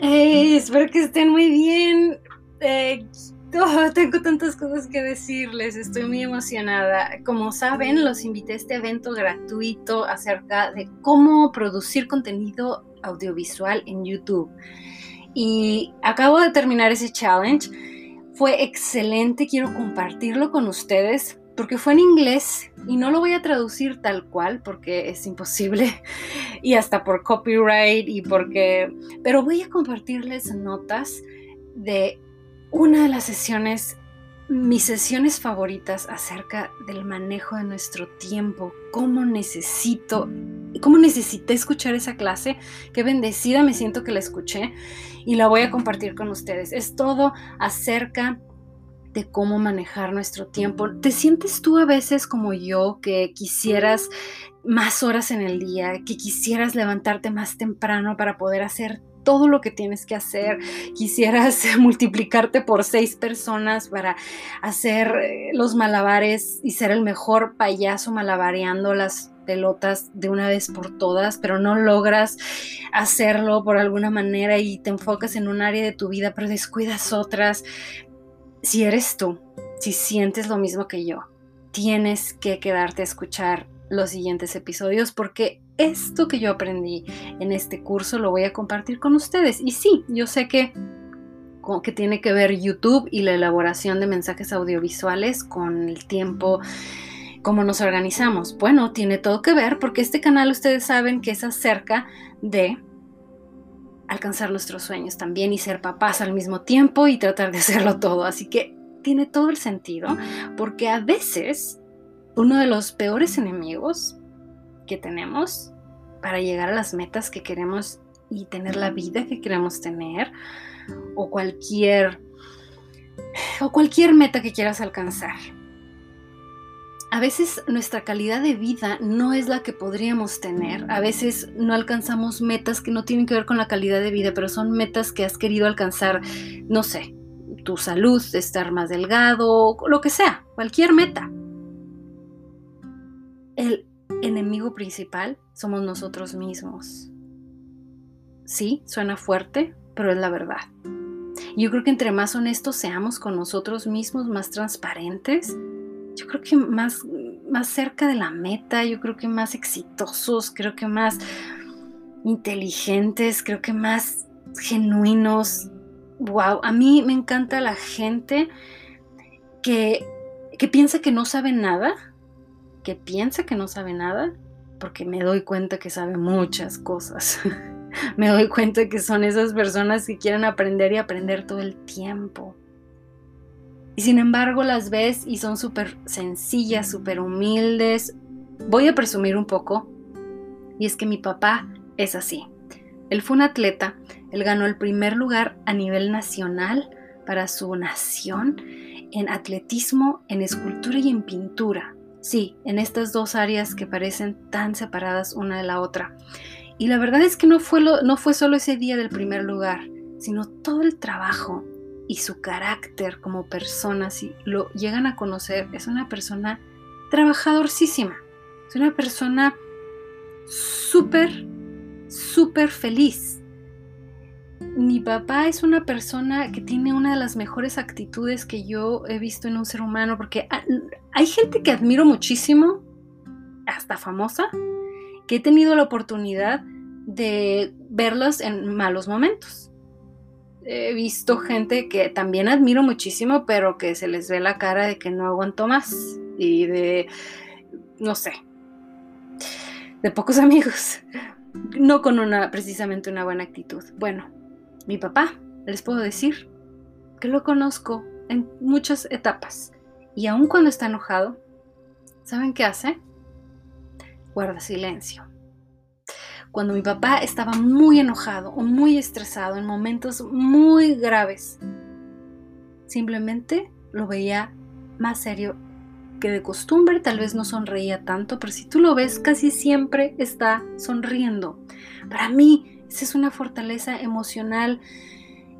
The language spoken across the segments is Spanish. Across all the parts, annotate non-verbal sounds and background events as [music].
espero que estén muy bien. Eh, oh, tengo tantas cosas que decirles, estoy muy emocionada. Como saben, los invité a este evento gratuito acerca de cómo producir contenido audiovisual en YouTube. Y acabo de terminar ese challenge. Fue excelente, quiero compartirlo con ustedes porque fue en inglés y no lo voy a traducir tal cual porque es imposible [laughs] y hasta por copyright y porque... Pero voy a compartirles notas de una de las sesiones, mis sesiones favoritas acerca del manejo de nuestro tiempo, cómo necesito, cómo necesité escuchar esa clase, qué bendecida me siento que la escuché y la voy a compartir con ustedes. Es todo acerca de cómo manejar nuestro tiempo. ¿Te sientes tú a veces como yo que quisieras más horas en el día, que quisieras levantarte más temprano para poder hacer todo lo que tienes que hacer, quisieras [laughs] multiplicarte por seis personas para hacer eh, los malabares y ser el mejor payaso malabareando las pelotas de una vez por todas, pero no logras hacerlo por alguna manera y te enfocas en un área de tu vida, pero descuidas otras si eres tú, si sientes lo mismo que yo, tienes que quedarte a escuchar los siguientes episodios porque esto que yo aprendí en este curso lo voy a compartir con ustedes. Y sí, yo sé que, que tiene que ver YouTube y la elaboración de mensajes audiovisuales con el tiempo, cómo nos organizamos. Bueno, tiene todo que ver porque este canal ustedes saben que es acerca de alcanzar nuestros sueños también y ser papás al mismo tiempo y tratar de [laughs] hacerlo todo. Así que tiene todo el sentido porque a veces uno de los peores enemigos que tenemos para llegar a las metas que queremos y tener la vida que queremos tener o cualquier o cualquier meta que quieras alcanzar a veces nuestra calidad de vida no es la que podríamos tener. A veces no alcanzamos metas que no tienen que ver con la calidad de vida, pero son metas que has querido alcanzar, no sé, tu salud, estar más delgado, lo que sea, cualquier meta. El enemigo principal somos nosotros mismos. Sí, suena fuerte, pero es la verdad. Yo creo que entre más honestos seamos con nosotros mismos, más transparentes, yo creo que más, más cerca de la meta, yo creo que más exitosos, creo que más inteligentes, creo que más genuinos. Wow, a mí me encanta la gente que, que piensa que no sabe nada, que piensa que no sabe nada, porque me doy cuenta que sabe muchas cosas. [laughs] me doy cuenta que son esas personas que quieren aprender y aprender todo el tiempo. Y sin embargo las ves y son súper sencillas, súper humildes. Voy a presumir un poco. Y es que mi papá es así. Él fue un atleta, él ganó el primer lugar a nivel nacional para su nación en atletismo, en escultura y en pintura. Sí, en estas dos áreas que parecen tan separadas una de la otra. Y la verdad es que no fue, no fue solo ese día del primer lugar, sino todo el trabajo y su carácter como persona, si lo llegan a conocer, es una persona trabajadorcísima, es una persona súper, súper feliz. Mi papá es una persona que tiene una de las mejores actitudes que yo he visto en un ser humano, porque hay gente que admiro muchísimo, hasta famosa, que he tenido la oportunidad de verlos en malos momentos he visto gente que también admiro muchísimo, pero que se les ve la cara de que no aguanto más y de, no sé, de pocos [laughs] amigos, no con una precisamente una buena actitud. Bueno, mi papá, les puedo decir que lo conozco en muchas etapas y aun cuando está enojado, ¿saben qué hace? Guarda silencio cuando mi papá estaba muy enojado o muy estresado en momentos muy graves. Simplemente lo veía más serio que de costumbre, tal vez no sonreía tanto, pero si tú lo ves, casi siempre está sonriendo. Para mí, esa es una fortaleza emocional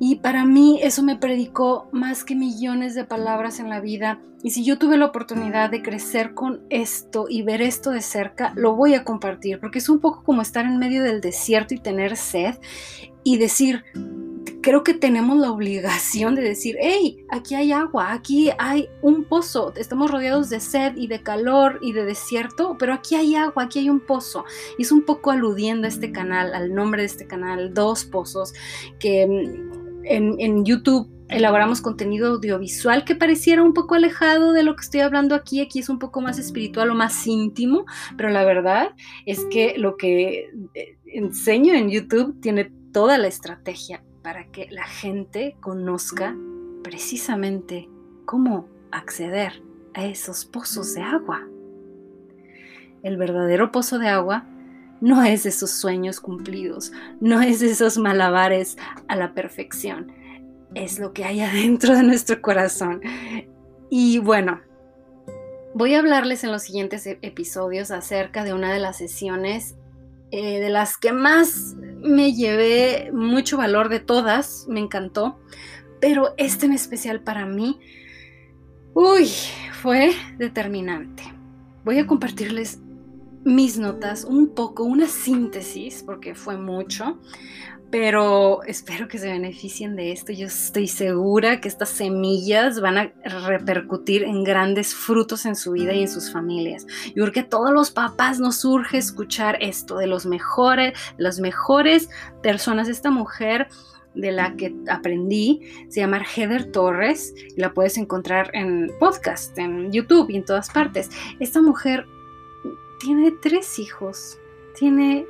y para mí eso me predicó más que millones de palabras en la vida. Y si yo tuve la oportunidad de crecer con esto y ver esto de cerca, lo voy a compartir, porque es un poco como estar en medio del desierto y tener sed y decir, creo que tenemos la obligación de decir, hey, aquí hay agua, aquí hay un pozo, estamos rodeados de sed y de calor y de desierto, pero aquí hay agua, aquí hay un pozo. Y es un poco aludiendo a este canal, al nombre de este canal, Dos Pozos, que mm, en, YouTube elaboramos contenido audiovisual que pareciera un poco alejado de lo que estoy hablando aquí. Aquí es un poco más espiritual o más íntimo, pero la verdad es que lo que eh, enseño en YouTube tiene toda la estrategia para que la gente conozca precisamente cómo acceder a esos pozos de agua. El verdadero pozo de agua no es esos sueños cumplidos, no es esos malabares a la perfección, es lo que hay adentro de nuestro corazón. Y bueno, voy a hablarles en los siguientes e-, episodios acerca de una de las sesiones eh, de las que más me llevé mucho valor de todas, me encantó, pero este en especial para mí, uy, fue determinante. Voy a compartirles mis notas, un poco, una síntesis, porque fue mucho, pero espero que se beneficien de esto. Yo estoy segura que estas semillas van a repercutir en grandes frutos en su vida y en sus familias. Y porque a todos los papás nos surge escuchar esto de los mejores, las mejores personas. Esta mujer de la que aprendí se llama Heather Torres y la puedes encontrar en podcast, en YouTube y en todas partes. Esta mujer tiene tres hijos, tiene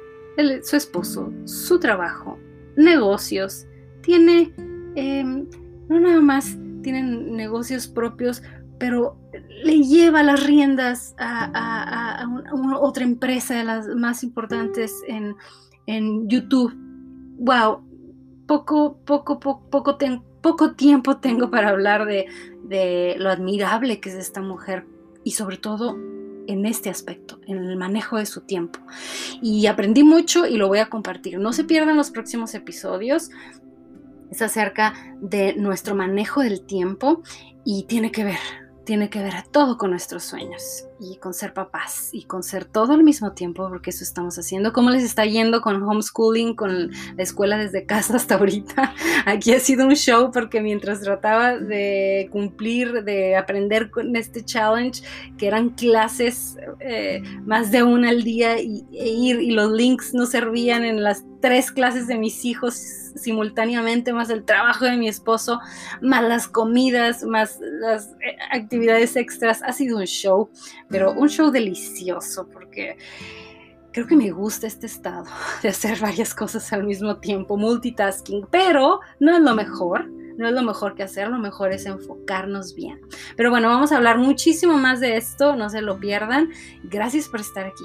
su esposo, su trabajo, negocios, tiene, em, no nada más tienen negocios propios, pero le lleva las riendas a, otra empresa de las más importantes en, YouTube. Wow, poco, poco, poco, poco, poco tiempo tengo para hablar de, de lo admirable que es esta mujer y sobre todo en este aspecto, en el manejo de su tiempo. Y aprendí mucho y lo voy a compartir. No se pierdan los próximos episodios. Es acerca de nuestro manejo del tiempo y tiene que ver tiene que ver a todo con nuestros sueños y con ser papás y con ser todo al mismo tiempo, porque eso estamos haciendo. ¿Cómo les está yendo con homeschooling, con la escuela desde casa hasta ahorita? [laughs] Aquí ha sido un show porque mientras trataba de cumplir, de aprender con este challenge, que eran clases eh, más de una al día y, e ir y los links no servían en las tres clases de mis hijos simultáneamente, más el trabajo de mi esposo, más las comidas, más las eh, actividades extras. Ha sido un show, pero un show delicioso porque creo que me gusta este estado [laughs] de hacer varias cosas al mismo tiempo, multitasking, pero no es lo mejor. No es lo mejor que hacer, lo mejor es enfocarnos bien. Pero bueno, vamos a hablar muchísimo más de esto, no se lo pierdan. Gracias por estar aquí.